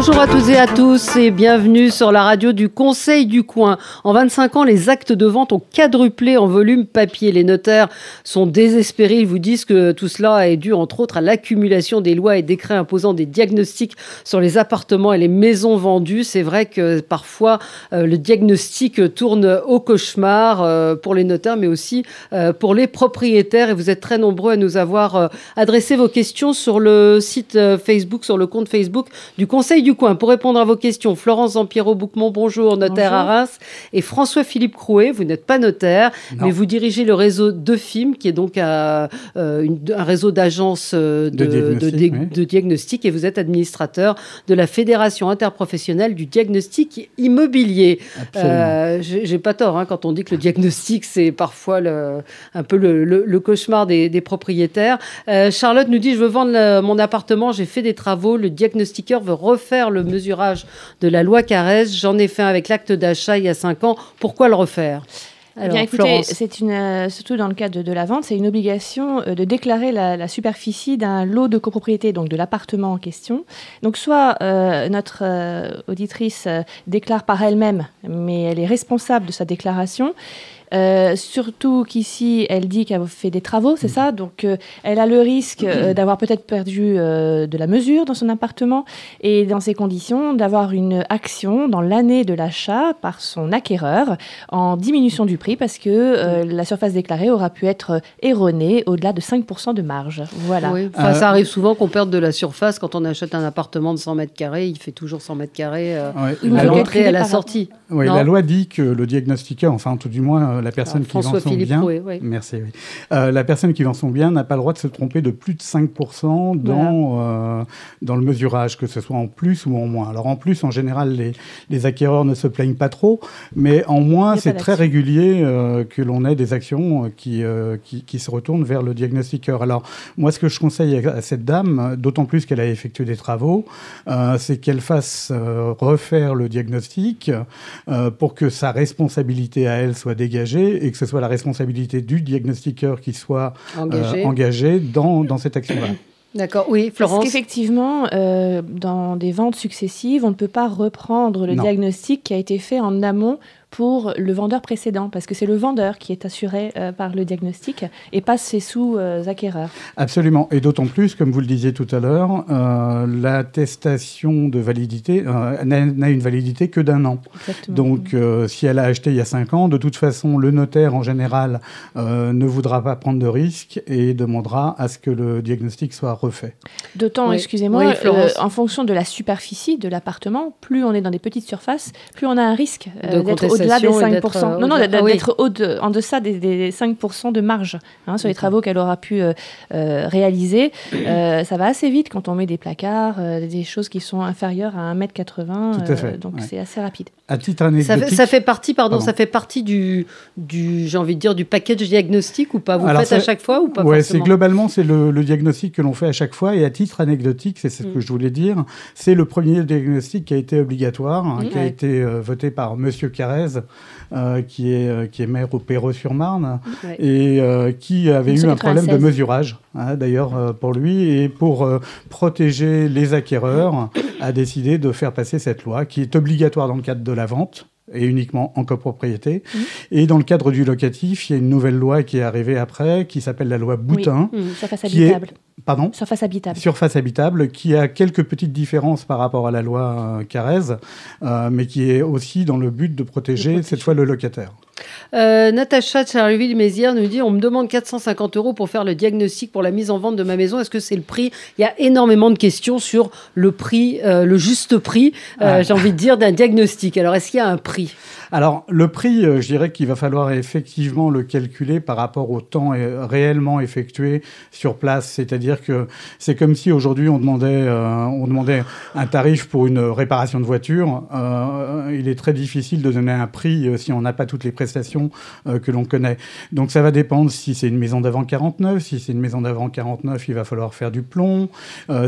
Bonjour à toutes et à tous et bienvenue sur la radio du Conseil du coin. En 25 ans, les actes de vente ont quadruplé en volume papier. Les notaires sont désespérés. Ils vous disent que tout cela est dû entre autres à l'accumulation des lois et décrets imposant des diagnostics sur les appartements et les maisons vendues. C'est vrai que parfois euh, le diagnostic tourne au cauchemar euh, pour les notaires mais aussi euh, pour les propriétaires et vous êtes très nombreux à nous avoir adressé vos questions sur le site Facebook, sur le compte Facebook du Conseil du coin. Pour répondre à vos questions, Florence Zampiero Boucmont, bonjour, notaire à Reims, et François-Philippe Crouet, vous n'êtes pas notaire, mais vous dirigez le réseau DeFim, qui est donc un, euh, réseau d'agences euh, de, diagnostic, et vous êtes administrateur de la Fédération interprofessionnelle du diagnostic immobilier. Euh, J'ai pas tort hein, quand on dit que le diagnostic, c'est parfois le, un peu le, cauchemar des, propriétaires. Euh, Charlotte nous dit, je veux vendre mon appartement, j'ai fait des travaux, le diagnostiqueur veut refaire le mesurage de la loi Carrez. J'en ai fait un avec l'acte d'achat il y a cinq ans. Pourquoi le refaire? Eh bien, écoutez, c'est une, euh, surtout dans le cadre de, la vente, c'est une obligation euh, de déclarer la, superficie d'un lot de copropriété, donc de l'appartement en question. Donc, soit euh, notre auditrice déclare par elle-même, mais elle est responsable de sa déclaration, euh, surtout qu'ici, elle dit qu'elle fait des travaux, c'est ça Donc, euh, elle a le risque euh, d'avoir peut-être perdu de la mesure dans son appartement et, dans ces conditions, d'avoir une action dans l'année de l'achat par son acquéreur en diminution du prix parce que la surface déclarée aura pu être erronée au-delà de 5% de marge. Voilà. ça arrive souvent qu'on perde de la surface quand on achète un appartement de 100 mètres carrés. Il fait toujours 100 mètres carrés à l'entrée et à la sortie. Oui, la loi dit que le diagnostiqueur, enfin tout du moins la personne qui vend son bien, merci. Euh, la personne qui vend son bien n'a pas le droit de se tromper de plus de 5% dans euh, dans le mesurage, que ce soit en plus ou en moins. Alors en plus, en général, les, les acquéreurs ne se plaignent pas trop, mais en moins, c'est très régulier euh, que l'on ait des actions qui, qui, qui se retournent vers le diagnostiqueur. Alors moi, ce que je conseille à cette dame, d'autant plus qu'elle a effectué des travaux, c'est qu'elle fasse refaire le diagnostic pour que sa responsabilité à elle soit dégagée et que ce soit la responsabilité du diagnostiqueur qui soit euh, engagé, dans, dans cette action-là. D'accord, oui, Florence. Parce qu'effectivement, euh, dans des ventes successives, on ne peut pas reprendre le diagnostic qui a été fait en amont pour le vendeur précédent, parce que c'est le vendeur qui est assuré euh, par le diagnostic et pas ses sous-acquéreurs. Absolument, et d'autant plus, comme vous le disiez tout à l'heure, euh, l'attestation de validité euh, n'a une validité que d'un an. Donc, si elle a acheté il y a cinq ans, de toute façon, le notaire en général ne voudra pas prendre de risques et demandera à ce que le diagnostic soit refait. D'autant, excusez-moi, en fonction de la superficie de l'appartement, plus on est dans des petites surfaces, plus on a un risque d'être au-delà des 5%. non, non, d'être en deçà des, 5% de marge hein, sur les travaux qu'elle aura pu euh, euh, réaliser. Euh, ça va assez vite quand on met des placards, des choses qui sont inférieures à 1m80. donc c'est assez rapide. À titre anecdotique. Ça, ça fait partie, pardon, ça fait partie du, du j'ai envie de dire, du package diagnostic ou pas? Vous le faites à chaque fois ou pas Ouais, c'est globalement c'est le, diagnostic que l'on fait à chaque fois et à titre anecdotique, c'est ce que mm. je voulais dire, c'est le premier diagnostic qui a été obligatoire, hein, mm. qui a été voté par Monsieur Carrez euh, qui, est, euh, qui est maire au Perreux-sur-Marne, et euh, qui avait eu un problème de mesurage, hein, d'ailleurs, pour lui, et pour protéger les acquéreurs, a décidé de faire passer cette loi, qui est obligatoire dans le cadre de la vente, et uniquement en copropriété. Mmh. Et dans le cadre du locatif, il y a une nouvelle loi qui est arrivée après, qui s'appelle la loi Boutin. Oui. Mmh, surface habitable. Pardon Surface habitable. Surface habitable, qui a quelques petites différences par rapport à la loi euh, Carrez, euh, mais qui est aussi dans le but de protéger, cette fois le locataire. Euh, Natacha Charleville-Mézières nous dit on me demande 450 euros pour faire le diagnostic pour la mise en vente de ma maison. Est-ce que c'est le prix? Il y a énormément de questions sur le prix, euh, le juste prix, euh, j'ai envie de dire, d'un diagnostic. Alors, est-ce qu'il y a un prix? Alors, le prix, je dirais qu'il va falloir effectivement le calculer par rapport au temps réellement effectué sur place. C'est-à-dire que c'est comme si aujourd'hui on demandait, on demandait un tarif pour une réparation de voiture. il est très difficile de donner un prix si on n'a pas toutes les prestations solutions que l'on connaît. Donc ça va dépendre si c'est une maison d'avant 49, si c'est une maison d'avant 49, il va falloir faire du plomb,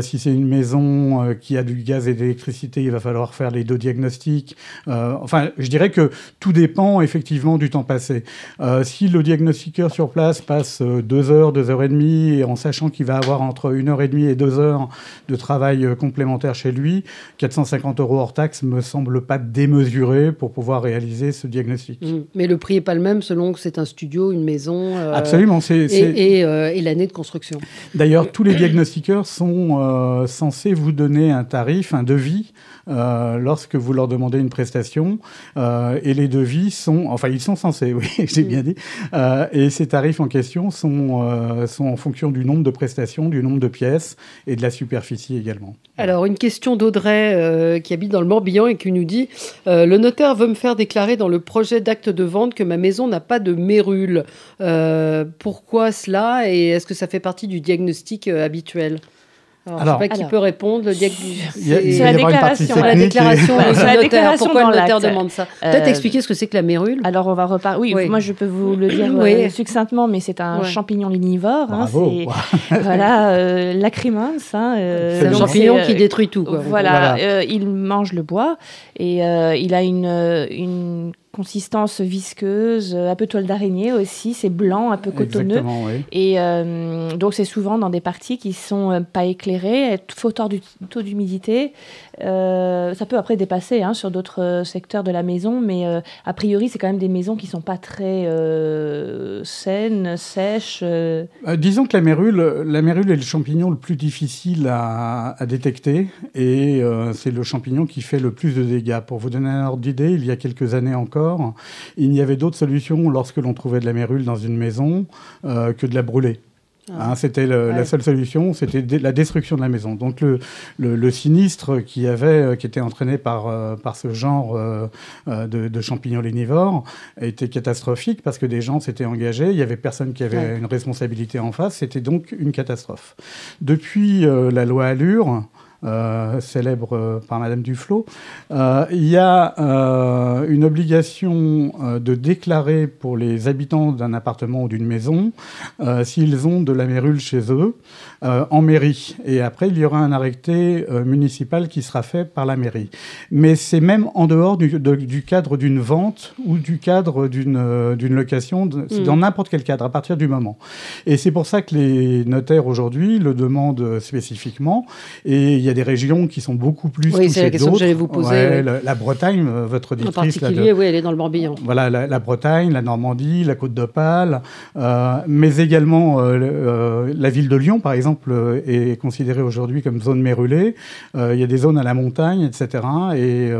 si c'est une maison qui a du gaz et de l'électricité, il va falloir faire les deux diagnostics. enfin, je dirais que tout dépend effectivement du temps passé. si le diagnostiqueur sur place passe deux heures, deux heures et demie, en sachant qu'il va avoir entre une heure et demie et deux heures de travail complémentaire chez lui, 450 euros hors taxe me semble pas démesuré pour pouvoir réaliser ce diagnostic. Mmh. Mais le prix est pas le même selon que c'est un studio, une maison. Euh, Absolument, c'est et, euh, et, l'année de construction. D'ailleurs, tous les diagnostiqueurs sont euh, censés vous donner un tarif, un devis lorsque vous leur demandez une prestation. Et les devis sont, enfin, ils sont censés, oui, j'ai bien dit. Euh, et ces tarifs en question sont, sont en fonction du nombre de prestations, du nombre de pièces et de la superficie également. Alors, une question d'Audrey qui habite dans le Morbihan et qui nous dit Le notaire veut me faire déclarer dans le projet d'acte de que ma maison n'a pas de mérule. pourquoi cela et est-ce que ça fait partie du diagnostic habituel? Alors, Alors, je sais pas qui peut répondre. Le c'est la déclaration. La déclaration, la déclaration Pourquoi le notaire demande ça? Peut-être euh, expliquer ce que c'est que la mérule? Alors, on va reparler. Oui, moi, je peux vous le dire euh, succinctement, mais c'est un champignon linivore. Hein, voilà, euh. Hein, euh, c'est un champignon qui détruit tout. Quoi. Voilà, voilà. il mange le bois et il a une, une consistance visqueuse, un peu toile d'araignée aussi, c'est blanc, un peu cotonneux. Et euh, donc c'est souvent dans des parties qui sont euh, pas éclairées, faux taux d'humidité. Euh, ça peut après dépasser hein, sur d'autres secteurs de la maison, mais a priori c'est quand même des maisons qui sont pas très saines, sèches. disons que la mérule, la mérule est le champignon le plus difficile à, à détecter et c'est le champignon qui fait le plus de dégâts. Pour vous donner un ordre d'idée, il y a quelques années encore il n'y avait d'autres solutions lorsque l'on trouvait de la mérule dans une maison euh, que de la brûler. Ah. Hein, c'était la seule solution, c'était la destruction de la maison. Donc le, sinistre qui avait, euh, qui était entraîné par euh, par ce genre de, champignons lénivores était catastrophique parce que des gens s'étaient engagés, il y avait personne qui avait une responsabilité en face, c'était donc une catastrophe. Depuis la loi Allure, euh, célèbre euh, par Madame Duflot, euh, il y a une obligation de déclarer pour les habitants d'un appartement ou d'une maison s'ils ont de la mérule chez eux en mairie. Et après, il y aura un arrêté municipal qui sera fait par la mairie. Mais c'est même en dehors du, du cadre d'une vente ou du cadre d'une location, c'est dans mm. n'importe quel cadre, à partir du moment. Et c'est pour ça que les notaires aujourd'hui le demandent spécifiquement. Et il y a des régions qui sont beaucoup plus oui, c'est la question que j'allais vous poser. la, Bretagne, euh, votre directrice. En particulier, oui, elle est dans le Morbihan. Voilà, la, Bretagne, la Normandie, la Côte d'Opale, euh, mais également euh, la ville de Lyon, par exemple, est considérée aujourd'hui comme zone mérulée. il y a des zones à la montagne, etc. Et,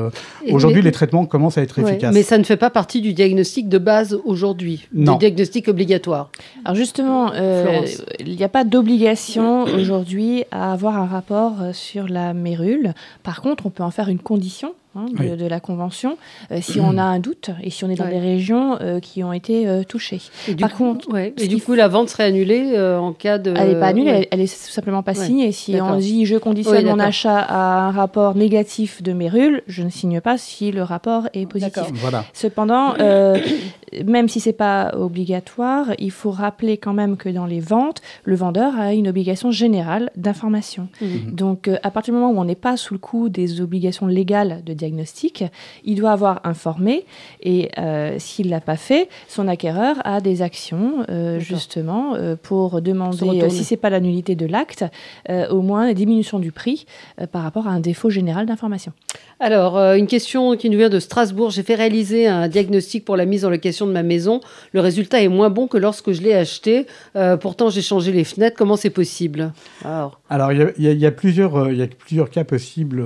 aujourd'hui, les traitements commencent à être efficaces. Mais ça ne fait pas partie du diagnostic de base aujourd'hui, du diagnostic obligatoire. Alors justement, il n'y a pas d'obligation aujourd'hui à avoir un rapport sur la mérule. Par contre, on peut en faire une condition Hein, de, la Convention, euh, si on a un doute et si on est dans des régions euh, qui ont été euh, touchées. Et Par contre, et du coup, la vente serait annulée en cas de. Elle n'est pas annulée, elle, est tout simplement pas signée. Si on dit je conditionne mon achat à un rapport négatif de Mérule, je ne signe pas si le rapport est positif. Voilà. Cependant, même si c'est pas obligatoire, il faut rappeler quand même que dans les ventes, le vendeur a une obligation générale d'information. Mmh. Donc, à partir du moment où on n'est pas sous le coup des obligations légales de diagnostic, il doit avoir informé et euh, s'il ne l'a pas fait, son acquéreur a des actions euh, justement euh, pour demander, si ce n'est pas la nullité de l'acte, au moins la diminution du prix par rapport à un défaut général d'information. Alors, une question qui nous vient de Strasbourg. J'ai fait réaliser un diagnostic pour la mise en location de ma maison. Le résultat est moins bon que lorsque je l'ai acheté. pourtant, j'ai changé les fenêtres. Comment c'est possible? Alors, Alors il, y a, plusieurs, il y a plusieurs cas possibles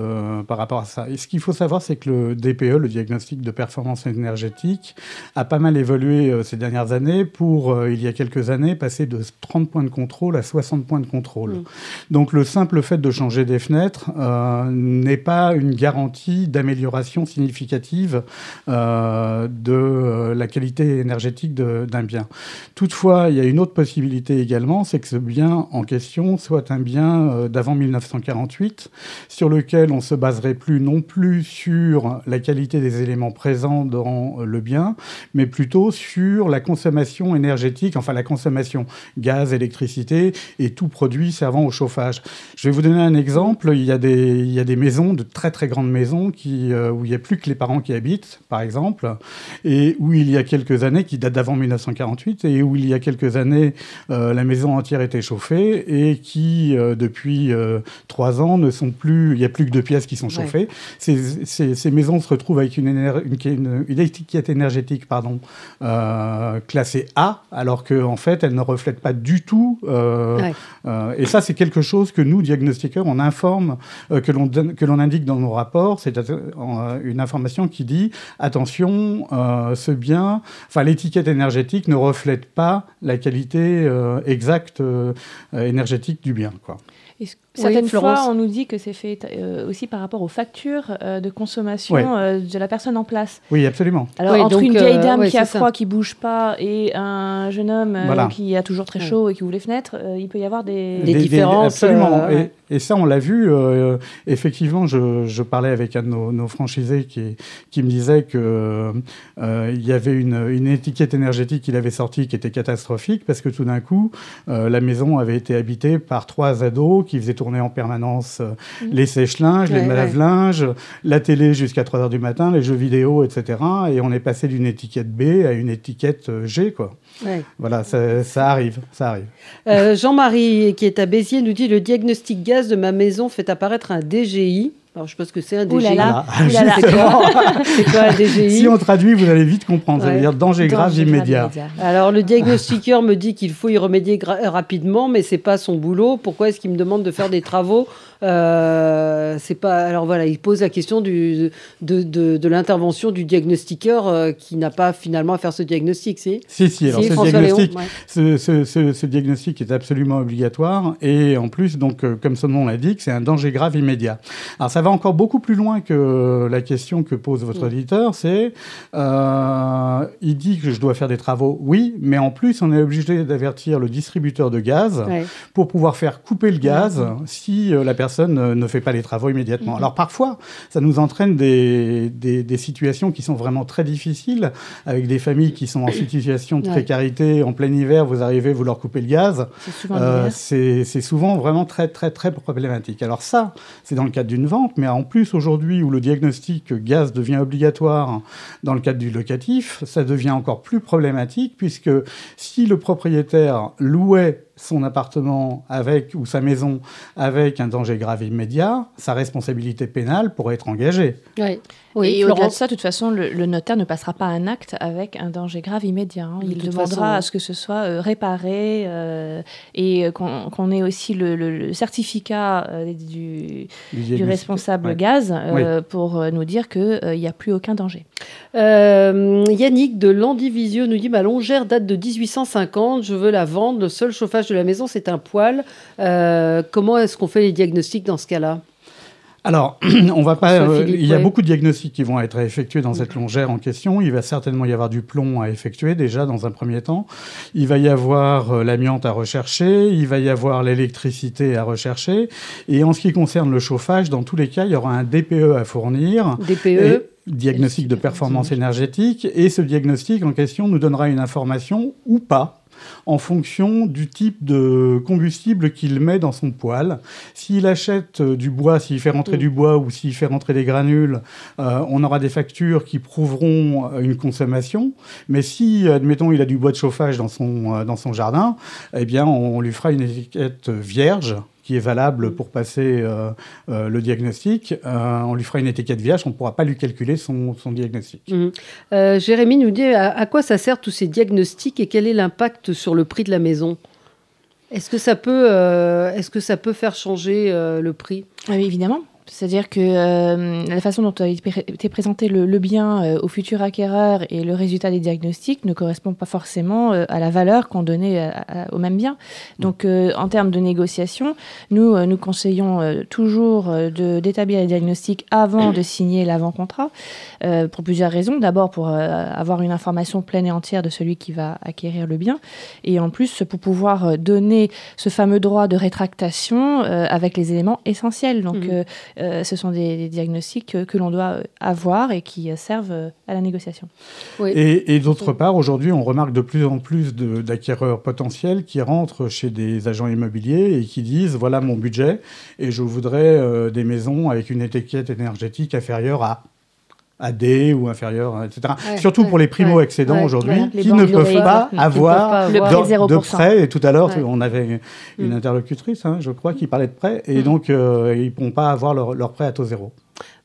par rapport à ça. Et ce qu'il faut savoir, c'est que le DPE, le diagnostic de performance énergétique, a pas mal évolué euh, ces dernières années pour, euh, il y a quelques années, passer de 30 points de contrôle à 60 points de contrôle. Mm. Donc le simple fait de changer des fenêtres euh, n'est pas une garantie d'amélioration significative de la qualité qualité énergétique d'un bien. Toutefois, il y a une autre possibilité également, c'est que ce bien en question soit un bien d'avant 1948, sur lequel on se baserait plus non plus sur la qualité des éléments présents dans le bien, mais plutôt sur la consommation énergétique, enfin la consommation gaz, électricité et tout produit servant au chauffage. Je vais vous donner un exemple. Il y a des, il y a des maisons, de très très grandes maisons, qui, euh, où il n'y a plus que les parents qui habitent, par exemple, et où il y a quelques années, qui datent d'avant 1948, et où il y a quelques années, euh, la maison entière était chauffée, et qui, euh, depuis trois ans, ne sont plus, il n'y a plus que deux pièces qui sont chauffées. Ces, ces, ces, maisons se retrouvent avec une, une, une étiquette énergétique pardon, classée A, alors qu'en en fait, elle ne reflète pas du tout. et ça, c'est quelque chose que nous, diagnostiqueurs, on informe, que l'on que l'on indique dans nos rapports, c'est euh, une information qui dit attention, euh, ce bien, enfin l'étiquette énergétique ne reflète pas la qualité euh, exacte énergétique du bien. Quoi. Certaines fois, on nous dit que c'est fait euh, aussi par rapport aux factures euh, de consommation euh, de la personne en place. Oui, absolument. Alors, entre une vieille dame qui a froid, qui bouge pas, et un jeune homme qui a toujours très chaud et qui ouvre les fenêtres, il peut y avoir des, différences. absolument. Et, ça, on l'a vu. effectivement, je, parlais avec un de nos, franchisés qui, qui, me disait que il y avait une, une étiquette énergétique qu'il avait sortie qui était catastrophique parce que tout d'un coup, la maison avait été habitée par trois ados qui faisaient tourner en permanence euh, mm. les sèche-linges, les lave-linges, la télé jusqu'à 3 heures du matin, les jeux vidéo, etc. Et on est passé d'une étiquette B à une étiquette euh, G, quoi. Voilà, ça, arrive, ça arrive. Euh, Jean-Marie, qui est à Béziers, nous dit le diagnostic gaz de ma maison fait apparaître un DGI. Alors, je pense que c'est un DGI. C'est quoi, un DGI Si on traduit, vous allez vite comprendre. Ça veut dire danger, grave immédiat. Alors, le diagnostiqueur me dit qu'il faut y remédier rapidement, mais c'est pas son boulot. Pourquoi est-ce qu'il me demande de faire des travaux euh, c'est pas. Alors voilà, il pose la question du, de, de, de l'intervention du diagnostiqueur euh, qui n'a pas finalement à faire ce diagnostic, si? Si, si. Alors ce, diagnostic, ce, ce, ce, diagnostic est absolument obligatoire et en plus, donc, euh, comme son nom l'indique, c'est un danger grave immédiat. Alors ça va encore beaucoup plus loin que la question que pose votre mm. auditeur. C'est, il dit que je dois faire des travaux, oui, mais en plus, on est obligé d'avertir le distributeur de gaz pour pouvoir faire couper le gaz si la personne personne ne fait pas les travaux immédiatement. Mhm. Alors parfois, ça nous entraîne des, des, situations qui sont vraiment très difficiles, avec des familles qui sont en situation de précarité, en plein hiver, vous arrivez, vous leur coupez le gaz. C'est souvent, euh, souvent, vraiment très, très, très problématique. Alors ça, c'est dans le cadre d'une vente, mais en plus, aujourd'hui, où le diagnostic gaz devient obligatoire dans le cadre du locatif, ça devient encore plus problématique, puisque si le propriétaire louait son appartement avec ou sa maison avec un danger grave immédiat, sa responsabilité pénale pourrait être engagée. Oui, et au-delà de ça, de toute façon, le, notaire ne passera pas un acte avec un danger grave immédiat. Hein. Il demandera à ce que ce soit euh, réparé euh, et euh, qu'on ait aussi le, certificat du, du, responsable gaz pour nous dire qu'il n'y a plus aucun danger. Yannick de Landivisio nous dit Ma longère date de 1850, je veux la vendre, le seul chauffage de la maison c'est un poêle. comment est-ce qu'on fait les diagnostics dans ce cas-là? Alors, on va pas. Euh, il y a beaucoup de diagnostics qui vont être effectués dans cette longère en question. Il va certainement y avoir du plomb à effectuer déjà dans un premier temps. Il va y avoir euh, l'amiante à rechercher. Il va y avoir l'électricité à rechercher. Et en ce qui concerne le chauffage, dans tous les cas, il y aura un DPE à fournir. DPE. diagnostic de performance énergétique. Et ce diagnostic en question nous donnera une information ou pas en fonction du type de combustible qu'il met dans son poêle. S'il achète euh, du bois, s'il fait rentrer mm. du bois ou s'il fait rentrer des granules, euh, on aura des factures qui prouveront euh, une consommation. Mais si, admettons, il a du bois de chauffage dans son, dans son jardin, eh bien, on lui fera une étiquette vierge qui est valable pour passer euh, euh, le diagnostic, euh, on lui fera une étiquette vierge, on ne pourra pas lui calculer son, diagnostic. Mmh. Jérémy nous dit à, quoi ça sert tous ces diagnostics et quel est l'impact sur le prix de la maison? Est-ce que, ça peut, est-ce que ça peut faire changer le prix? Ah oui, Évidemment. C'est-à-dire que euh, la façon dont a été présenté le, bien euh, au futur acquéreur et le résultat des diagnostics ne correspond pas forcément euh, à la valeur qu'on donnait au même bien. Donc, en termes de négociation, nous, nous conseillons toujours d'établir les diagnostics avant de signer l'avant-contrat, pour plusieurs raisons. D'abord, pour avoir une information pleine et entière de celui qui va acquérir le bien, et en plus, pour pouvoir donner ce fameux droit de rétractation avec les éléments essentiels. Donc, mmh. Euh, ce sont des, diagnostics que, l'on doit avoir et qui servent à la négociation. Et, d'autre part, aujourd'hui, on remarque de plus en plus d'acquéreurs potentiels qui rentrent chez des agents immobiliers et qui disent voilà mon budget et je voudrais euh, des maisons avec une étiquette énergétique inférieure à AD ou inférieur, etc. Surtout pour les primo-excédents aujourd'hui, qui ne peuvent pas avoir de, prêt. Et tout à l'heure, on avait une mm. interlocutrice, hein, je crois, qui parlait de prêt. Et mm. donc, euh, ils ne pourront pas avoir leur, leur prêt à taux zéro.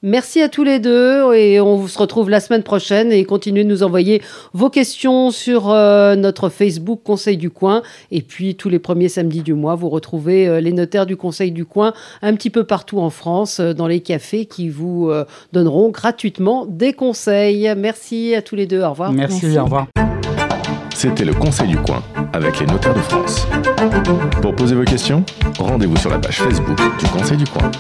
Merci à tous les deux et on se retrouve la semaine prochaine et continuez de nous envoyer vos questions sur euh, notre Facebook Conseil du Coin et puis tous les premiers samedis du mois vous retrouvez euh, les notaires du Conseil du Coin un petit peu partout en France euh, dans les cafés qui vous donneront gratuitement des conseils. Merci à tous les deux. Au revoir. Merci. au revoir. C'était le Conseil du Coin avec les notaires de France. Pour poser vos questions, rendez-vous sur la page Facebook du Conseil du Coin.